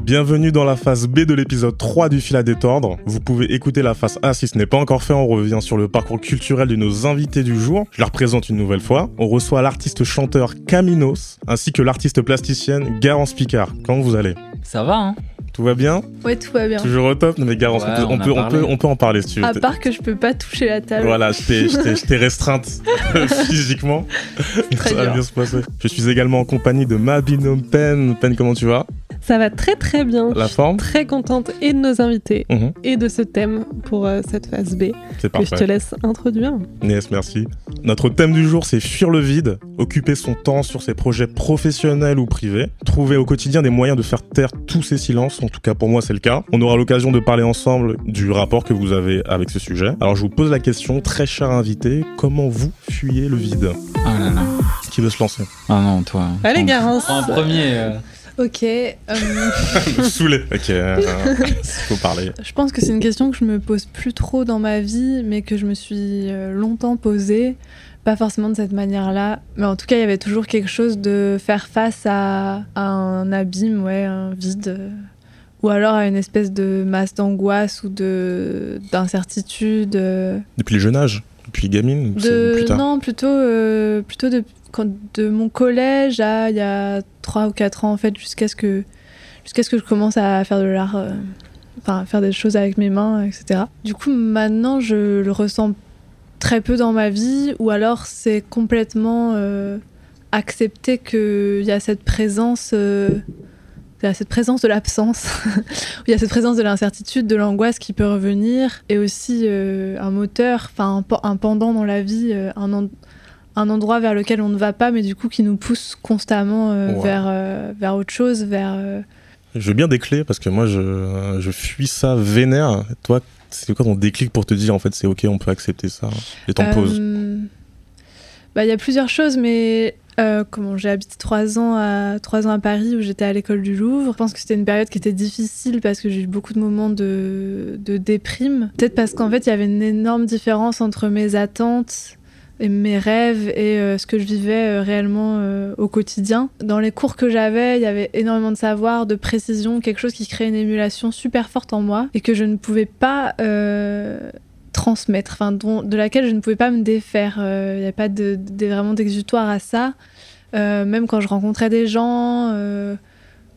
Bienvenue dans la phase B de l'épisode 3 du fil à détendre. Vous pouvez écouter la phase A si ce n'est pas encore fait. On revient sur le parcours culturel de nos invités du jour. Je la représente une nouvelle fois. On reçoit l'artiste chanteur Caminos ainsi que l'artiste plasticienne Garance Picard. Comment vous allez? Ça va, hein? Tout va bien Ouais, tout va bien. Toujours au top Mais Garance, Ouais, on, peut, on on a peut, on, peut, on peut en parler si tu veux. À part que je peux pas toucher la table. Voilà, je t'ai- restreinte physiquement. Très Ça va bien se passer. Je suis également en compagnie de ma binôme Pen. Pen, comment tu vas? Ça va très très bien. La forme Très contente et de nos invités Mhm, et de ce thème pour euh, cette phase B C'est que je te parfait. laisse introduire. Yes, merci. Notre thème du jour, c'est fuir le vide, occuper son temps sur ses projets professionnels ou privés, trouver au quotidien des moyens de faire taire tous ces silences, en tout cas pour moi c'est le cas. On aura l'occasion de parler ensemble du rapport que vous avez avec ce sujet. Alors je vous pose la question, très cher invité, comment vous fuyez le vide? Ah là là. Qui veut se lancer? Ah non, toi. Allez, Garance. En premier. euh, Ok. euh, saoulez. Ok, euh, faut parler. je pense que c'est une question que je me pose plus trop dans ma vie, mais que je me suis euh, longtemps posée. Pas forcément de cette manière-là, mais en tout cas, il y avait toujours quelque chose de faire face à, à un abîme, ouais, un vide. euh, Ou alors à une espèce de masse d'angoisse ou de d'incertitude. euh, Depuis le jeune âge Depuis gamine ou c'est De, plus tard non, plutôt, euh, plutôt de, quand, de mon collège à il y a 3 ou 4 ans, en fait, jusqu'à ce que, jusqu'à ce que je commence à faire de l'art, euh, enfin, faire des choses avec mes mains, etc. Du coup, maintenant, je le ressens très peu dans ma vie, ou alors c'est complètement euh, accepter qu'il y a cette présence. Il y a cette présence de l'absence, il y a cette présence de l'incertitude, de l'angoisse qui peut revenir, et aussi euh, un moteur, enfin un, pe- un pendant dans la vie, euh, un, en- un endroit vers lequel on ne va pas, mais du coup qui nous pousse constamment euh, Ouais. vers, euh, vers autre chose, vers... euh, Je veux bien des clés parce que moi je, je fuis ça vénère. Toi, c'est quoi ton déclic pour te dire en fait c'est ok, on peut accepter ça et t'en poses bah, Il y a plusieurs choses, mais euh, comment j'ai habité trois ans, à, trois ans à Paris où j'étais à l'école du Louvre. Je pense que c'était une période qui était difficile parce que j'ai eu beaucoup de moments de, de déprime. Peut-être parce qu'en fait, il y avait une énorme différence entre mes attentes et mes rêves et euh, ce que je vivais euh, réellement au quotidien. Dans les cours que j'avais, il y avait énormément de savoir, de précision, quelque chose qui créait une émulation super forte en moi et que je ne pouvais pas transmettre, de laquelle je ne pouvais pas me défaire. Euh, Il n'y avait pas de, vraiment d'exutoire à ça. Euh, même quand je rencontrais des gens, euh,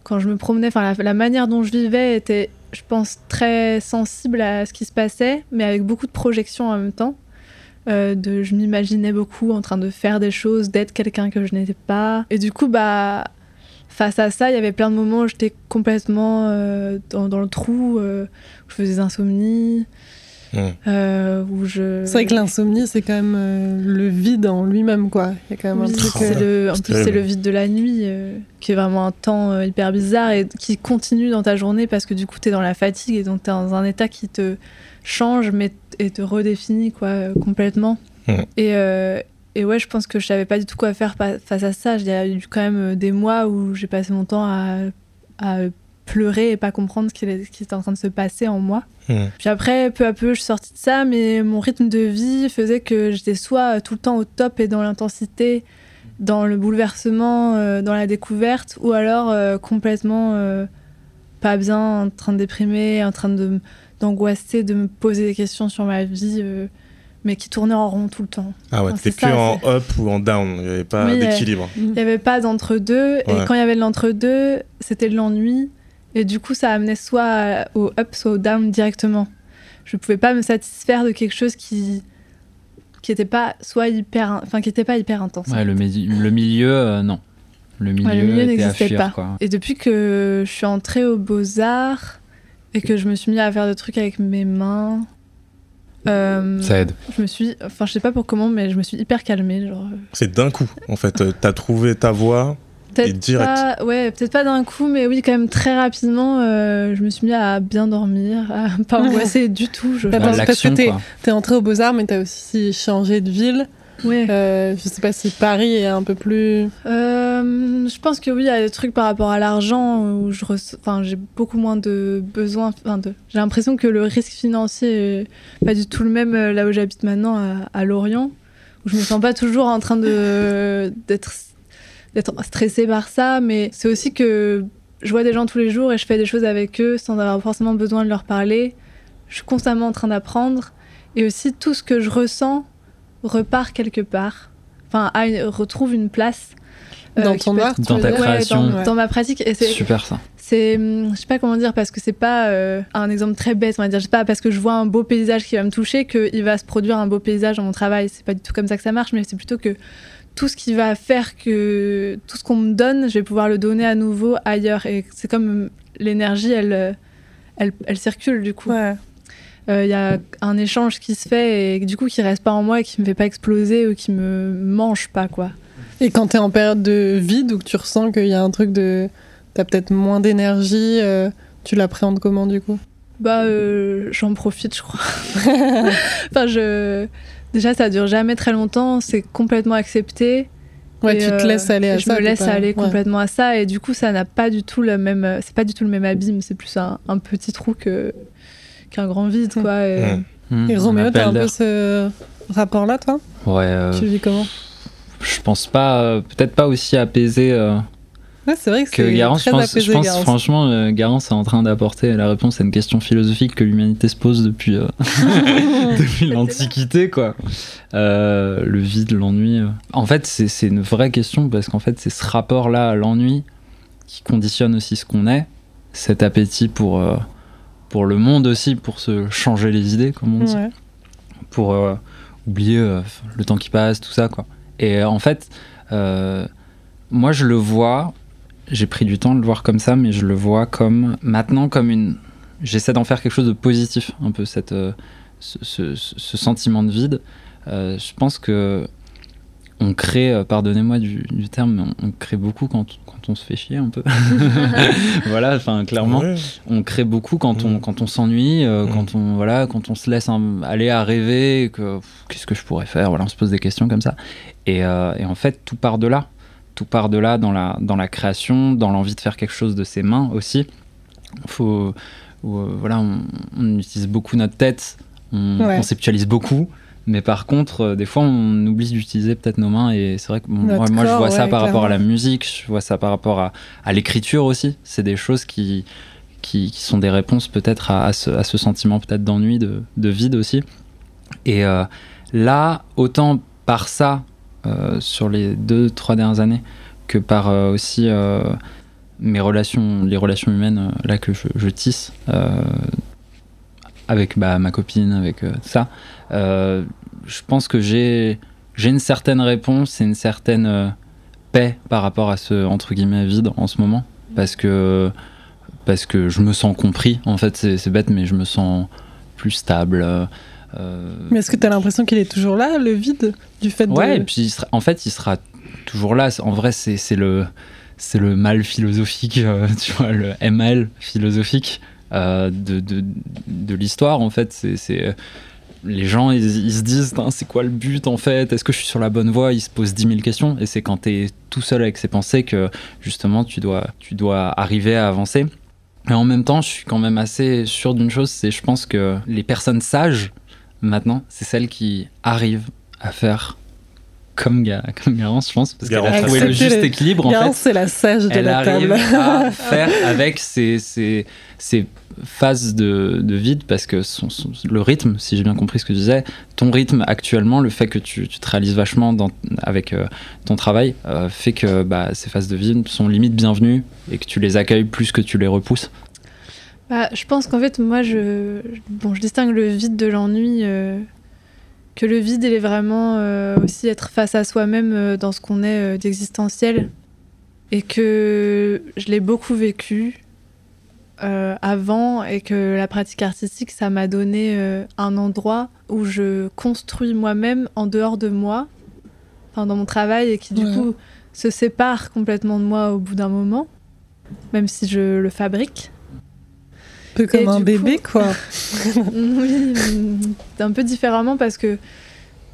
quand je me promenais, enfin la, manière dont je vivais était, je pense, très sensible à ce qui se passait, mais avec beaucoup de projections en même temps. Euh, je m'imaginais beaucoup en train de faire des choses, d'être quelqu'un que je n'étais pas. Et du coup, bah, face à ça, il y avait plein de moments où j'étais complètement euh, dans, le trou, euh, où je faisais des insomnies. Euh, où je... C'est vrai que l'insomnie, c'est quand même euh, le vide en lui-même, quoi. Il y a quand même Oui, un truc. c'est euh, le, en plus, c'est le vide de la nuit, euh, qui est vraiment un temps euh, hyper bizarre et qui continue dans ta journée parce que du coup, tu es dans la fatigue et donc tu es dans un état qui te change mais, et te redéfinit quoi, euh, complètement. Mhm. Et, euh, et ouais, je pense que je savais pas du tout quoi faire pa- face à ça. Il y a eu quand même euh, des mois où j'ai passé mon temps à, à pleurer et pas comprendre ce qui, est- ce qui était en train de se passer en moi. Hmm. Puis après, peu à peu, je suis sortie de ça, mais mon rythme de vie faisait que j'étais soit euh, tout le temps au top et dans l'intensité, dans le bouleversement, euh, dans la découverte, ou alors euh, complètement euh, pas bien, en train de déprimer, en train de d'angoisser, de me poser des questions sur ma vie, mais qui tournait en rond tout le temps. Ah ouais, Enfin, que ça, en up ou en down, il n'y avait pas Oui, d'équilibre. Il n'y avait pas d'entre-deux, Ouais. et quand il y avait de l'entre-deux, c'était de l'ennui, et du coup, ça amenait soit au up, soit au down directement. Je pouvais pas me satisfaire de quelque chose qui qui était pas soit hyper, enfin qui était pas hyper intense. Ouais, le, milieu, euh, non. Le milieu, n'existait pas. quoi. Et depuis que je suis entrée aux Beaux-Arts et que je me suis mis à faire des trucs avec mes mains, euh, Ça aide. je me suis, enfin je sais pas pour comment, mais je me suis hyper calmée. Genre, euh, C'est d'un coup, en fait. euh, T'as trouvé ta voie. Peut-être direct. pas, ouais, peut-être pas d'un coup, mais oui, quand même très rapidement, euh, je me suis mis à bien dormir, à pas angoisser du tout. Je Ouais, parce que t'es-. T'es entré aux Beaux-Arts, mais t'as aussi changé de ville. ouais. Euh, je sais pas si Paris est un peu plus. Euh, je pense que oui, il y a des trucs par rapport à l'argent où je enfin, j'ai beaucoup moins de besoins. Enfin, de... J'ai l'impression que le risque financier est pas du tout le même euh, là où j'habite maintenant, à, à Lorient, où je me sens pas toujours en train de d'être d'être stressée par ça, mais c'est aussi que je vois des gens tous les jours et je fais des choses avec eux sans avoir forcément besoin de leur parler. Je suis constamment en train d'apprendre et aussi tout ce que je ressens repart quelque part, enfin a une- retrouve une place euh, Dans ton art, Dans ta ouais, création. dans, dans ma pratique. Et c'est Super ça. c'est hum, je sais pas comment dire parce que c'est pas euh, un exemple très bête on va dire je sais pas parce que je vois un beau paysage qui va me toucher qu'il va se produire un beau paysage dans mon travail c'est pas du tout comme ça que ça marche mais c'est plutôt que tout ce qui va faire que tout ce qu'on me donne je vais pouvoir le donner à nouveau ailleurs et c'est comme l'énergie elle, euh, elle elle circule du coup Ouais. Euh, il y a un échange qui se fait et du coup qui reste pas en moi et qui me fait pas exploser ou qui me mange pas quoi Et quand t'es en période de vide ou que tu ressens qu'il y a un truc de. T'as peut-être moins d'énergie, euh, tu l'appréhendes comment du coup? Bah, euh, j'en profite, je crois. enfin, je. Déjà, ça dure jamais très longtemps, c'est complètement accepté. Ouais, Et, tu te euh, laisses aller à ça. Je me laisse pas- aller ouais. complètement à ça, et du coup, ça n'a pas du tout le même. C'est pas du tout le même abîme, c'est plus un, un petit trou que qu'un grand vide, Hmm. quoi. et- Hmm. Hmm, Et un Roméo, t'as un peu ce rapport-là, toi? Ouais, euh, Tu vis comment? je pense pas, euh, peut-être pas aussi apaisé euh, Ouais, c'est vrai que, que Garance. Je très pense, apaisé, je pense Garance. franchement, euh, Garance est en train d'apporter la réponse à une question philosophique que l'humanité se pose depuis, euh, depuis l'Antiquité, quoi. Euh, le vide, l'ennui. euh. En fait, c'est c'est une vraie question parce qu'en fait, c'est ce rapport-là à l'ennui qui conditionne aussi ce qu'on est, cet appétit pour, pour le monde aussi, pour se changer les idées, comme on dit Ouais. pour oublier le temps qui passe, tout ça, quoi. Et en fait, moi, je le vois, j'ai pris du temps de le voir comme ça, mais je le vois comme, maintenant, comme une... J'essaie d'en faire quelque chose de positif, un peu, cette, euh, ce, ce- ce sentiment de vide. Euh, je pense que on crée, euh, pardonnez-moi du, du terme, mais on, on crée beaucoup quand, quand on se fait chier un peu. voilà, enfin, clairement Ouais. on crée beaucoup quand on quand on s'ennuie euh, quand on voilà quand on se laisse un- aller à rêver que qu'est-ce que je pourrais faire? Voilà on se pose des questions comme ça et, euh, et en fait tout part de là tout part de là dans la dans la création dans l'envie de faire quelque chose de ses mains aussi faut euh, voilà on, on utilise beaucoup notre tête on Ouais. conceptualise beaucoup mais par contre, euh, des fois, on oublie d'utiliser peut-être nos mains et c'est vrai que bon, moi, moi, je vois ça par rapport à la musique, je vois ça par rapport à, à l'écriture aussi. C'est des choses qui, qui, qui sont des réponses peut-être à, à ce, à ce sentiment peut-être d'ennui, de, de vide aussi. Et euh, là, autant par ça, sur les deux, trois dernières années, que par euh, aussi euh, mes relations, les relations humaines euh, là que je, tisse euh, avec bah, ma copine, avec euh, ça, euh, je pense que j'ai j'ai une certaine réponse et une certaine euh, paix par rapport à ce entre guillemets vide en ce moment. Parce que parce que je me sens compris en fait c'est bête mais je me sens plus stable euh, euh, Mais est-ce que t'as l'impression qu'il est toujours là, le vide Du fait Ouais, et de. puis il sera- en fait, il sera toujours là. En vrai, c'est le, c'est le mal philosophique, euh, tu vois, le ML philosophique euh, de, de, de l'histoire, en fait. C'est- euh, Les gens, ils, ils se disent, c'est quoi le but en fait? Est-ce que je suis sur la bonne voie? Ils se posent 10 000 questions. Et c'est quand tu es tout seul avec ces pensées que justement tu dois, tu dois arriver à avancer. Mais en même temps, je suis quand même assez sûr d'une chose, c'est je pense que les personnes sages, maintenant, c'est celles qui arrivent à faire comme, Ga- comme Garance, je pense, parce qu'elle a trouvé le juste équilibre, en Garance, fait. c'est la sage de Elle la arrive table. à faire avec ces, ces, ces phases de, de vide, parce que son- son- le rythme, si j'ai bien compris ce que tu disais, ton rythme actuellement, le fait que tu, tu te réalises vachement dans- avec euh, ton travail, euh, fait que bah, ces phases de vide sont limite bienvenues et que tu les accueilles plus que tu les repousses. Bah, je pense qu'en fait, moi, je, bon, je distingue le vide de l'ennui. euh, que le vide, il est vraiment euh, aussi être face à soi-même euh, dans ce qu'on est d'existentiel. Et que je l'ai beaucoup vécu avant et que la pratique artistique, ça m'a donné un endroit où je construis moi-même en dehors de moi, enfin dans mon travail, et qui du Ouais. coup se sépare complètement de moi au bout d'un moment, même si je le fabrique. Un peu comme Et un bébé, quoi. Oui, mm, un peu différemment parce que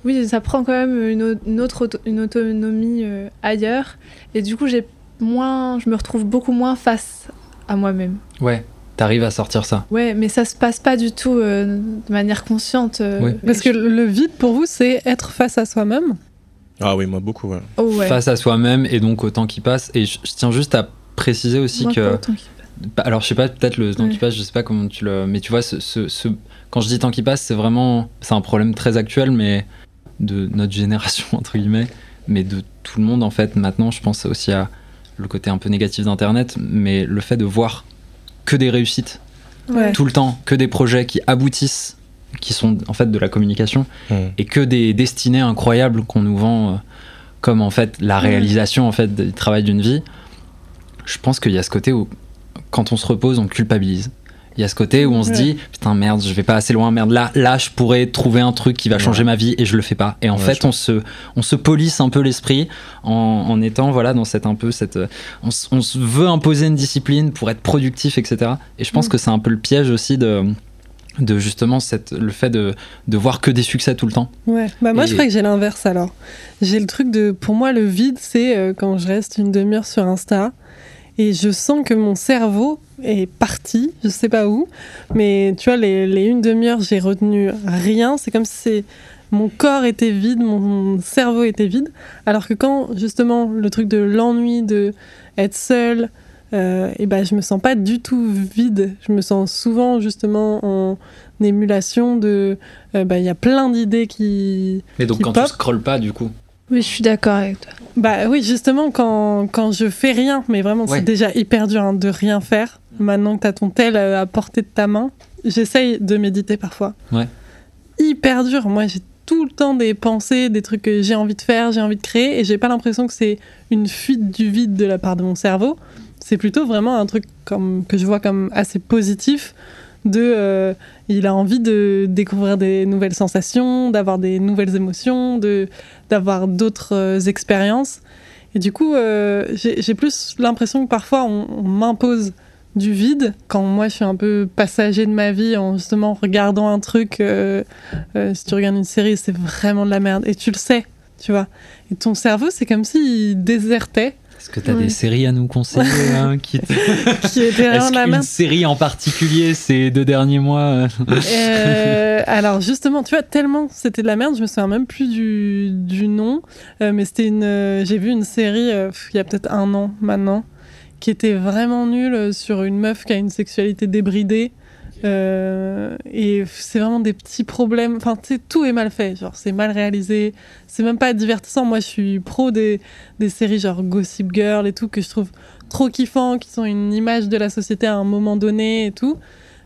oui, ça prend quand même une, au- une autre auto- une autonomie euh, ailleurs et du coup j'ai moins, je me retrouve beaucoup moins face à moi-même. Ouais. t'arrives à sortir ça. Ouais, mais ça se passe pas du tout euh, de manière consciente. euh, Oui. Parce que le vide pour vous, c'est être face à soi-même. Ah oui, moi beaucoup, ouais. Oh, ouais. Face à soi-même et donc au temps qui passe. Et je, je tiens juste à préciser aussi Moi, que. Alors, je sais pas, peut-être le temps Ouais. qui passe, je sais pas comment tu le. Mais tu vois, ce, ce- ce- quand je dis temps qui passe, c'est vraiment. C'est un problème très actuel, mais de notre génération, entre guillemets, mais de tout le monde, en fait. Maintenant, je pense aussi à le côté un peu négatif d'Internet, mais le fait de voir que des réussites Ouais. tout le temps, que des projets qui aboutissent, qui sont en fait de la communication, Hmm. et que des destinées incroyables qu'on nous vend euh, comme en fait la réalisation en fait du travail d'une vie. Je pense qu'il y a ce côté où quand on se repose, on culpabilise. Il y a ce côté où on se dit putain merde, je vais pas assez loin, merde là, là je pourrais trouver un truc qui va changer Ouais. ma vie et je le fais pas. Et en Ouais, fait, on se, on se polisse un peu l'esprit en, en étant voilà dans cette un peu cette, on, on se veut imposer une discipline pour être productif, etc. Et je pense Mm. que c'est un peu le piège aussi de, de justement cette, le fait de, de voir que des succès tout le temps. Ouais, bah moi Et- je crois que j'ai l'inverse alors. J'ai le truc de, pour moi le vide c'est euh, quand je reste une demi-heure sur Insta et je sens que mon cerveau est parti, je sais pas où, mais tu vois les, les une demi-heure j'ai retenu rien, c'est comme si mon corps était vide, mon cerveau était vide, alors que quand justement le truc de l'ennui, de être seul, euh, et ben je me sens pas du tout vide, je me sens souvent justement en émulation de euh, bah, il y a plein d'idées qui. Mais donc Qui quand pop. tu scrolles pas du coup. Oui, je suis d'accord avec toi. Bah oui, justement, quand, quand je fais rien, mais vraiment, Ouais. c'est déjà hyper dur hein, de rien faire. Maintenant que tu as ton tel euh, à portée de ta main, j'essaye de méditer parfois. Ouais. Hyper dur. Moi, j'ai tout le temps des pensées, des trucs que j'ai envie de faire, j'ai envie de créer, et j'ai pas l'impression que c'est une fuite du vide de la part de mon cerveau. C'est plutôt vraiment un truc comme, que je vois comme assez positif. De, euh, il a envie de découvrir des nouvelles sensations, d'avoir des nouvelles émotions, de d'avoir d'autres euh, expériences. Et du coup, euh, j'ai plus l'impression que parfois on, on m'impose du vide quand moi je suis un peu passager de ma vie en justement regardant un truc. si tu regardes une série, c'est vraiment de la merde et tu le sais, tu vois. Et ton cerveau, c'est comme s'il désertait, Est-ce que tu as Ouais. des séries à nous conseiller hein, qui qui était vraiment Est-ce de la qu'une merde. série en particulier ces deux derniers mois euh, Euh, alors justement, tu vois, tellement c'était de la merde, je me souviens même plus du, du nom, Euh, mais c'était une, euh, j'ai vu une série il y a peut-être un an maintenant, qui était vraiment nulle sur une meuf qui a une sexualité débridée. Euh, et c'est vraiment des petits problèmes. Enfin, tu sais, tout est mal fait. Genre, c'est mal réalisé. C'est même pas divertissant. Moi, je suis pro des, des séries genre Gossip Girl et tout que je trouve trop kiffant, qui sont une image de la société à un moment donné et tout.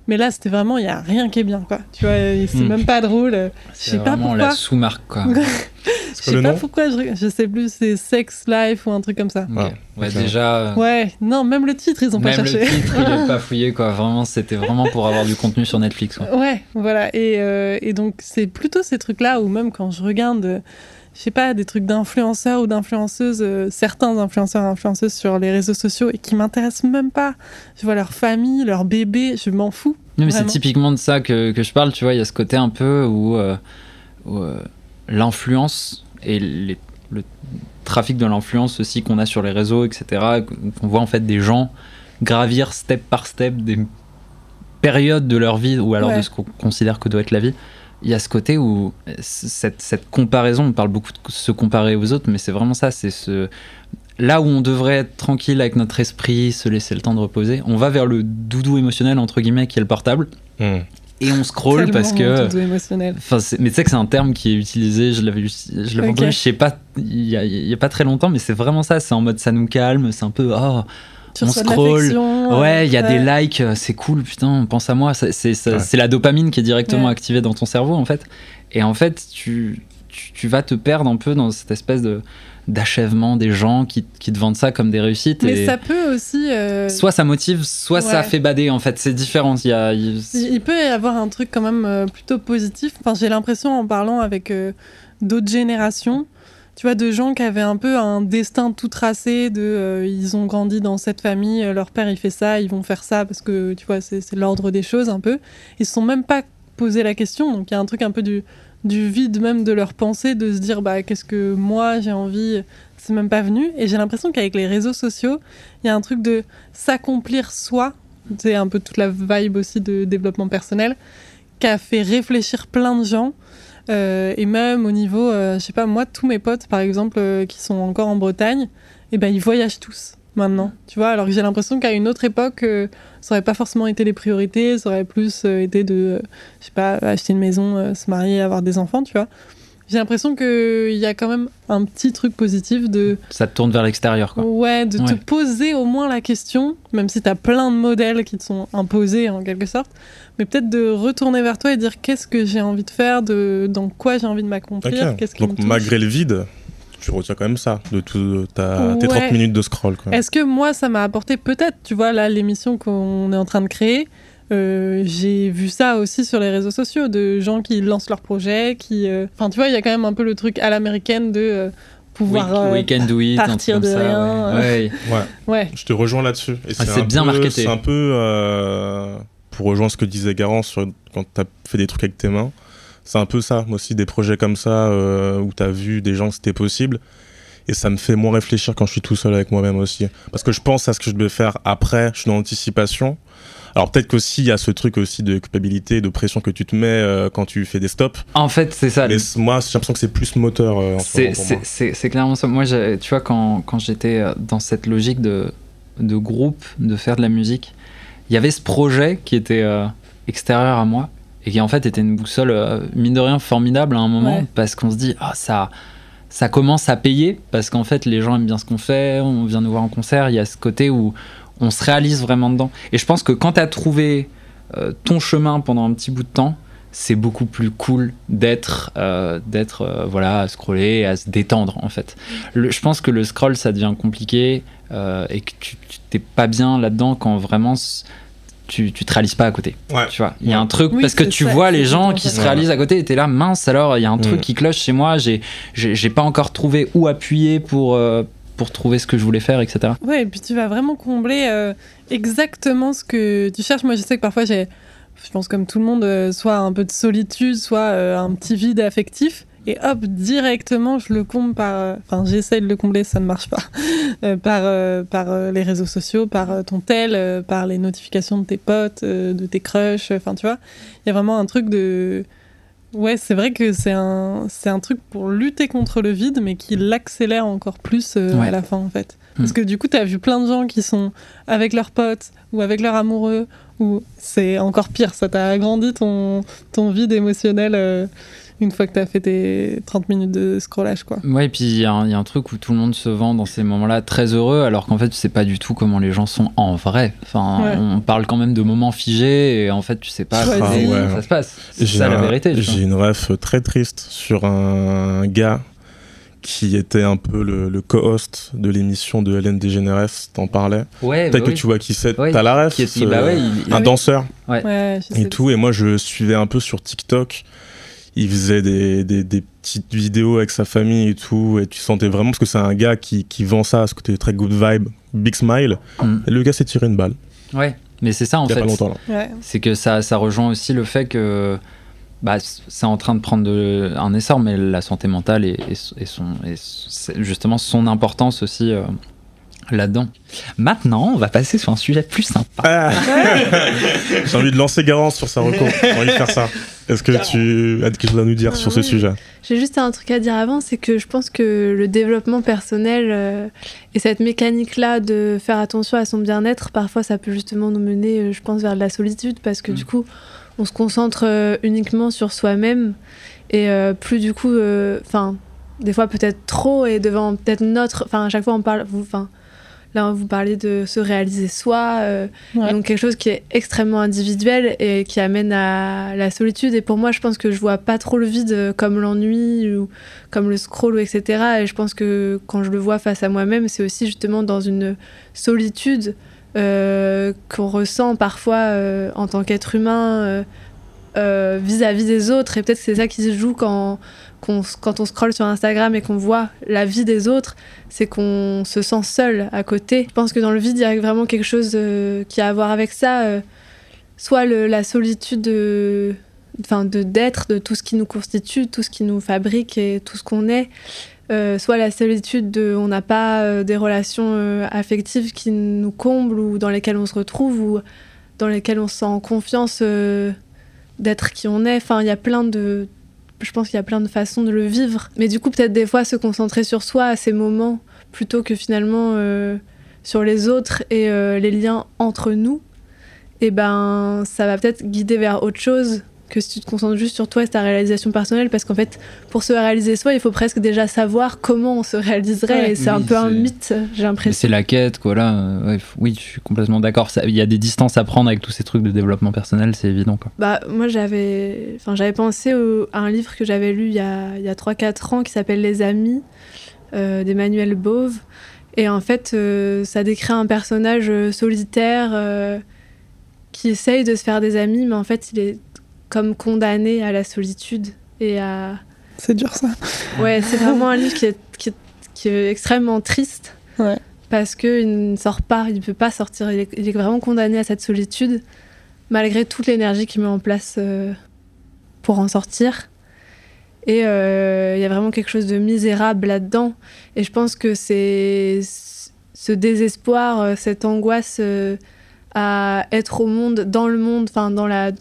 Mais là, c'était vraiment, il y a rien qui est bien, quoi. Tu vois, c'est Hmm. même pas drôle. Je sais pas vraiment pourquoi. la sous-marque quoi. Je sais pas nom pourquoi, je, je sais plus, c'est Sex Life ou un truc comme ça. Ouais, déjà. euh, Ouais, non, même le titre, ils ont pas Même cherché. le titre, il est pas fouillé quoi. Vraiment, c'était vraiment pour avoir du contenu sur Netflix. quoi. Ouais, voilà. Et, euh, et donc, c'est plutôt ces trucs-là où même quand je regarde, euh, je sais pas, des trucs d'influenceurs ou d'influenceuses, euh, certains influenceurs et influenceuses sur les réseaux sociaux et qui m'intéressent même pas. Je vois leur famille, leur bébé, je m'en fous. Non, mais c'est typiquement de ça que, que je parle, tu vois, il y a ce côté un peu où, euh, où, euh, l'influence et les- le trafic de l'influence aussi qu'on a sur les réseaux, etc., qu'on voit en fait des gens gravir step par step des périodes de leur vie ou alors Ouais. de ce qu'on considère que doit être la vie. Il y a ce côté où euh, cette, cette comparaison, on parle beaucoup de se comparer aux autres, mais c'est vraiment ça, c'est ce... Là où on devrait être tranquille avec notre esprit, se laisser le temps de reposer, on va vers le doudou émotionnel, entre guillemets, qui est le portable, Hmm. et on scroll Tellement parce que... doudou émotionnel. Mais tu sais que c'est un terme qui est utilisé, je l'avais je l'avais Ok. entendu, je sais pas, il y, a, il y a pas très longtemps, mais c'est vraiment ça, c'est en mode ça nous calme, c'est un peu, oh, Tu On de scroll. l'affection, ouais, il y a euh, des likes, euh, c'est cool, putain, pense à moi, c'est Ouais. la dopamine qui est directement Ouais. activée dans ton cerveau en fait, et en fait, tu, tu, tu vas te perdre un peu dans cette espèce de d'achèvement des gens qui, qui te vendent ça comme des réussites. Mais et ça peut aussi. euh, Soit ça motive, soit ça fait bader en fait, c'est différent. Il y a, il- Il il peut y avoir un truc quand même euh, plutôt positif. Enfin, j'ai l'impression en parlant avec euh, d'autres générations, tu vois, de gens qui avaient un peu un destin tout tracé, de euh, ils ont grandi dans cette famille, euh, leur père il fait ça, ils vont faire ça parce que tu vois, c'est l'ordre des choses un peu. Ils se sont même pas posé la question, donc il y a un truc un peu du, du vide même de leur pensée, de se dire bah qu'est-ce que moi j'ai envie, c'est même pas venu. Et j'ai l'impression qu'avec les réseaux sociaux, il y a un truc de s'accomplir soi c'est un peu toute la vibe aussi de développement personnel, qui a fait réfléchir plein de gens. Euh, et même au niveau, euh, je sais pas, moi, tous mes potes, par exemple, euh, qui sont encore en Bretagne, eh ben, ils voyagent tous maintenant. Tu vois, alors que j'ai l'impression qu'à une autre époque, ça aurait pas forcément été les priorités, ça aurait plus été de, euh, je sais pas, acheter une maison, se marier, avoir des enfants, tu vois. J'ai l'impression qu'il y a quand même un petit truc positif de, Ça te tourne vers l'extérieur, quoi. ouais, de te poser au moins la question, même si tu as plein de modèles qui te sont imposés en quelque sorte, mais peut-être de retourner vers toi et dire qu'est-ce que j'ai envie de faire, de, dans quoi j'ai envie de m'accomplir, Ok. qu'est-ce qui me Donc malgré le vide, tu retiens quand même ça de tout ta, tes Ouais. 30 minutes de scroll. Est-ce que moi, ça m'a apporté peut-être, tu vois, là, l'émission qu'on est en train de créer, euh, j'ai vu ça aussi sur les réseaux sociaux, de gens qui lancent leurs projets, qui... euh, Enfin, tu vois, il y a quand même un peu le truc à l'américaine de euh, pouvoir... we, euh, do it, partir comme de ça, rien, ouais. Ouais. Ouais, Ouais, je te rejoins là-dessus. Et Ah, c'est bien peu- marketé. C'est un peu euh, pour rejoindre ce que disait Garance sur, quand tu as fait des trucs avec tes mains. C'est un peu ça, moi aussi, des projets comme ça euh, où tu as vu des gens que c'était possible. Et ça me fait moins réfléchir quand je suis tout seul avec moi-même aussi. Parce que je pense à ce que je devais faire après, je suis dans l'anticipation. Alors peut-être qu'aussi il y a ce truc aussi de culpabilité, de pression que tu te mets euh, quand tu fais des stops. En fait, c'est ça. Mais moi, j'ai l'impression que c'est plus moteur euh, ce C'est- clairement ça. Moi, j'ai- tu vois, quand, quand j'étais euh, dans cette logique de, de groupe, de faire de la musique, il y avait ce projet qui était euh, extérieur à moi et qui en fait était une boussole, euh, mine de rien, formidable à un moment Ouais. parce qu'on se dit, ah, ça, ça commence à payer parce qu'en fait, les gens aiment bien ce qu'on fait, on vient nous voir en concert, il y a ce côté où on se réalise vraiment dedans. Et je pense que quand tu as trouvé euh, ton chemin pendant un petit bout de temps, c'est beaucoup plus cool d'être euh, d'être euh, voilà à scroller à se détendre en fait Le- je pense que le scroll ça devient compliqué euh, et que tu t'es pas bien là-dedans quand vraiment tu, tu te réalises pas à côté Ouais. tu vois il y a un truc Oui, parce que tu ça, vois les gens qui se réalisent à côté et t'es là mince alors il y a un truc Mm. qui cloche chez moi j'ai j'ai j'ai pas encore trouvé où appuyer pour euh, pour trouver ce que je voulais faire etc Ouais, et puis tu vas vraiment combler euh, exactement ce que tu cherches. Moi, je sais que parfois j'ai, je pense comme tout le monde, euh, soit un peu de solitude, soit euh, un petit vide affectif. Et hop, directement, je le comble par. Enfin, j'essaie de le combler, ça ne marche pas. Par par les réseaux sociaux, par ton tel, par les notifications de tes potes, de tes crushs. Enfin, tu vois, il y a vraiment un truc de. Ouais, c'est vrai que c'est un, c'est un truc pour lutter contre le vide, mais qui l'accélère encore plus euh, Ouais. à la fin, en fait. Parce Mm. que du coup, tu as vu plein de gens qui sont avec leurs potes ou avec leur amoureux, ou c'est encore pire, ça t'a agrandi ton, ton vide émotionnel euh, une fois que tu as fait tes 30 minutes de scrollage, quoi. Ouais, et puis il y, a un il y a un truc où tout le monde se vend dans ces moments-là très heureux, alors qu'en fait, tu sais pas du tout comment les gens sont en vrai. Enfin, Ouais. on parle quand même de moments figés, et en fait, tu sais pas comment Ah ouais. ça se passe. C'est ça la vérité. J'ai une ref très triste sur un gars qui était un peu le, le co-host de l'émission de Hélène DeGeneres, t'en parlais. Ouais, Peut-être bah que oui. tu vois qui c'est. Ouais. T'as la ref Qui est- ce- bah ouais, il- Un Oui. danseur Ouais, je sais. et tout. Et moi, je suivais un peu sur TikTok. Il faisait des, des, des petites vidéos avec sa famille et tout. Et tu sentais vraiment, parce que c'est un gars qui, qui vend ça, ce côté très good vibe, big smile. Mm. Et le gars s'est tiré une balle, Ouais, mais c'est ça en il fait. pas longtemps. Là. Ouais. C'est que ça, ça rejoint aussi le fait que bah, c'est en train de prendre de- un essor, mais la santé mentale et, et, et son, et justement son importance aussi euh, là-dedans. Maintenant, on va passer sur un sujet plus sympa. Ah J'ai envie de lancer Garance sur sa reco. J'ai envie de faire ça. Est-ce que tu as quelque chose à nous dire Ah sur ce ouais. sujet J'ai juste un truc à dire avant, c'est que je pense que le développement personnel euh, et cette mécanique-là de faire attention à son bien-être, parfois ça peut justement nous mener, euh, je pense, vers de la solitude parce que Mm. du coup, on se concentre euh, uniquement sur soi-même et euh, plus du coup, enfin, des fois peut-être trop et devant peut-être notre, enfin, à chaque fois on parle, vous, enfin, là vous parlez de se réaliser soi. euh, Ouais. donc quelque chose qui est extrêmement individuel et qui amène à la solitude. Et pour moi, je pense que je vois pas trop le vide euh, comme l'ennui ou comme le scroll, ou etc. Et je pense que quand je le vois face à moi-même, c'est aussi justement dans une solitude euh, qu'on ressent parfois euh, en tant qu'être humain vis-à-vis des autres. Et peut-être que c'est ça qui se joue quand, quand on scrolle sur Instagram et qu'on voit la vie des autres, c'est qu'on se sent seul à côté. Je pense que dans le vide, il y a vraiment quelque chose euh, qui a à voir avec ça. euh, soit la solitude de, enfin, de d'être, de tout ce qui nous constitue, tout ce qui nous fabrique et tout ce qu'on est. euh, soit la solitude de on n'a pas euh, des relations euh, affectives qui nous comblent ou dans lesquelles on se retrouve ou dans lesquels on se sent en confiance euh, d'être qui on est. Enfin, il y a plein de. Je pense qu'il y a plein de façons de le vivre. Mais du coup, peut-être des fois se concentrer sur soi à ces moments plutôt que finalement euh, sur les autres et euh, les liens entre nous. Et ben, ça va peut-être guider vers autre chose que si tu te concentres juste sur toi et ta réalisation personnelle, parce qu'en fait, pour se réaliser soi, il faut presque déjà savoir comment on se réaliserait, Ouais. et c'est Oui, un peu un mythe, j'ai l'impression. C'est la quête, quoi. Là, ouais, oui, je suis complètement d'accord. Il y a des distances à prendre avec tous ces trucs de développement personnel, c'est évident, quoi. Bah, moi, j'avais enfin, j'avais pensé au- à un livre que j'avais lu il y a, il y a 3-4 ans qui s'appelle Les Amis euh, d'Emmanuel Bove. Et en fait, euh, ça décrit un personnage euh, solitaire euh, qui essaye de se faire des amis, mais en fait, il est comme condamné à la solitude et à. C'est dur ça. Ouais, c'est vraiment un livre qui est, qui est, qui est extrêmement triste. Ouais. Parce qu'il ne sort pas, il ne peut pas sortir. Il est, il est vraiment condamné à cette solitude, malgré toute l'énergie qu'il met en place euh, pour en sortir. Et euh, il y a vraiment quelque chose de misérable là-dedans. Et je pense que c'est ce désespoir, euh, cette angoisse euh, à être au monde, dans le monde, enfin dans la,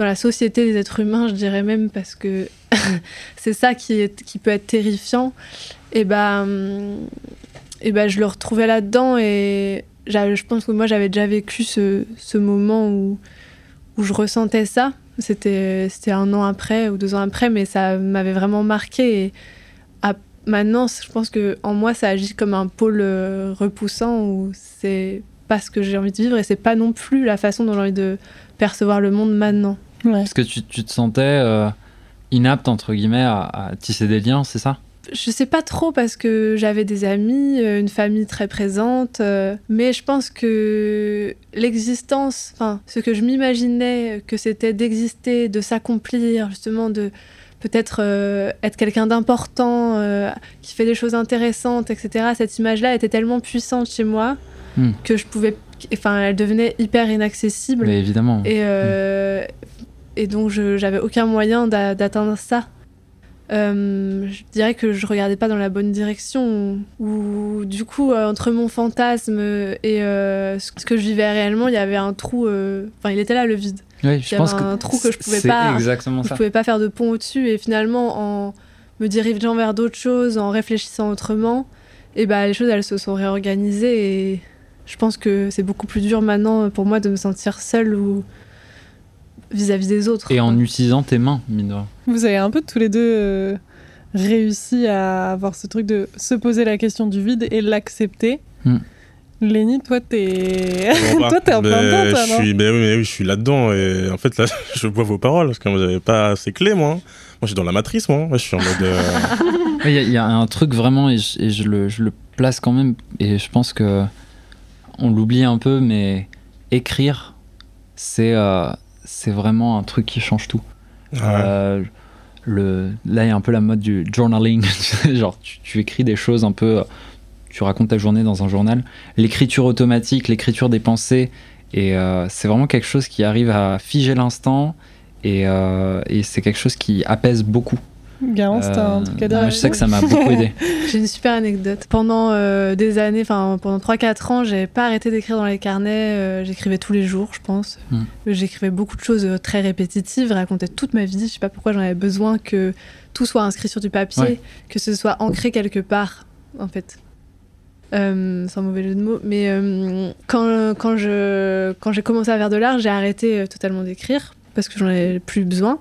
dans la société des êtres humains, je dirais même, parce que c'est ça qui, peut être terrifiant. Et ben, et ben, je le retrouvais là-dedans et je pense que moi j'avais déjà vécu ce, moment où, je ressentais ça. C'était un an après ou deux ans après, mais ça m'avait vraiment marqué. Et maintenant, je pense que en moi ça agit comme un pôle euh, repoussant où c'est pas ce que j'ai envie de vivre et c'est pas non plus la façon dont j'ai envie de percevoir le monde maintenant. Ouais. Parce que tu, tu te sentais euh, inapte, entre guillemets, à, à tisser des liens, c'est ça? Je sais pas trop parce que j'avais des amis, euh, une famille très présente, euh, mais je pense que l'existence, enfin, ce que je m'imaginais que c'était d'exister, de s'accomplir, justement, de peut-être euh, être quelqu'un d'important, euh, qui fait des choses intéressantes, etc. Cette image-là était tellement puissante chez moi Hmm. que je pouvais, enfin, elle devenait hyper inaccessible. Mais évidemment. Et, euh, et donc, j'avais aucun moyen d'a- d'atteindre ça. Euh, je dirais que je regardais pas dans la bonne direction. Ou du coup, euh, entre mon fantasme et euh, ce que je vivais réellement, il y avait un trou. Enfin, il était là le vide. Oui, je il y pense avait que un trou que je pouvais pas- exactement où Je ça. pouvais pas faire de pont au-dessus. Et finalement, en me dirigeant vers d'autres choses, en réfléchissant autrement, et ben les choses elles se sont réorganisées. Et je pense que c'est beaucoup plus dur maintenant pour moi de me sentir seule ou vis-à-vis des autres. Et en utilisant tes mains, mine de rien. Vous avez un peu tous les deux euh, réussi à avoir ce truc de se poser la question du vide et l'accepter. Léni, toi, t'es. Bon, bah, toi, t'es en plein dedans, toi, je non suis, mais oui, mais oui, je suis là-dedans. Et en fait, là, je vois vos paroles parce que vous n'avez pas assez clé, moi. Moi, je suis dans la matrice, moi. Moi, je suis en mode. euh, Il y, a- il y a un truc vraiment, et, je, et je le, je le place quand même, et je pense que on l'oublie un peu, mais écrire, c'est euh, c'est vraiment un truc qui change tout. ouais. Euh, le, là, il y a un peu la mode du journaling. Genre, tu, tu écris des choses un peu. euh, Tu racontes ta journée dans un journal. L'écriture automatique, l'écriture des pensées. Et euh, c'est vraiment quelque chose qui arrive à figer l'instant. Et, et c'est quelque chose qui apaise beaucoup. Garance, t'as un Euh, truc à dire moi, je sais que ça m'a beaucoup aidé. J'ai une super anecdote. Pendant euh, des années, enfin pendant 3-4 ans, j'ai pas arrêté d'écrire dans les carnets. euh, J'écrivais tous les jours, je pense. Hmm. J'écrivais beaucoup de choses euh, très répétitives, racontais toute ma vie. Je sais pas pourquoi j'en avais besoin que tout soit inscrit sur du papier, Ouais. que ce soit ancré quelque part, en fait. Euh, sans mauvais jeu de mots. Mais euh, quand, quand je- quand j'ai commencé à faire de l'art, j'ai arrêté euh, totalement d'écrire parce que j'en avais plus besoin.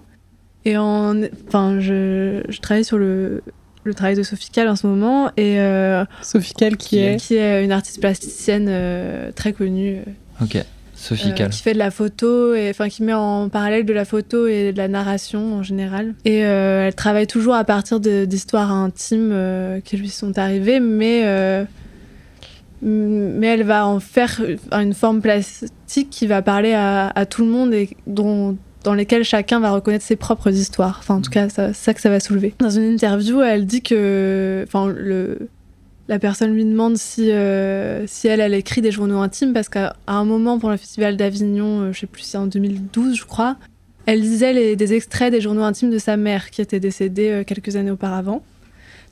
Et en, enfin, je, je travaille sur le, le travail de Sophie Calle en ce moment et euh, Sophie Cal qui est. qui est une artiste plasticienne euh, très connue euh, Ok, Sophie euh, Cal. qui fait de la photo et enfin qui met en parallèle de la photo et de la narration en général. Et euh, elle travaille toujours à partir d'histoires intimes euh, qui lui sont arrivées, mais euh, mais elle va en faire une forme plastique qui va parler à, à tout le monde et dont dans lesquelles chacun va reconnaître ses propres histoires. Enfin, en tout cas, ça- c'est ça que ça va soulever. Dans une interview, elle dit que, enfin, le, la personne lui demande si, euh, si elle, elle écrit des journaux intimes, parce qu'à un moment, pour le festival d'Avignon, euh, je sais plus, c'est en 2012, je crois, elle lisait les- des extraits des journaux intimes de sa mère, qui était décédée euh, quelques années auparavant.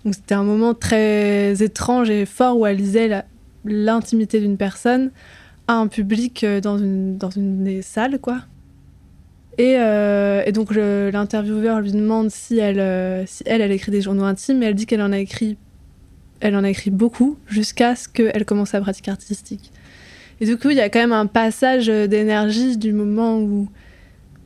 Donc c'était un moment très étrange et fort où elle lisait l'intimité d'une personne à un public euh, dans une, dans une des salles, quoi. Et, euh, et donc l'intervieweur lui demande si elle, euh, si elle, elle écrit des journaux intimes, et elle dit qu'elle en a écrit, elle en a écrit beaucoup jusqu'à ce qu'elle commence sa pratique artistique. Et du coup, il y a quand même un passage d'énergie du moment où,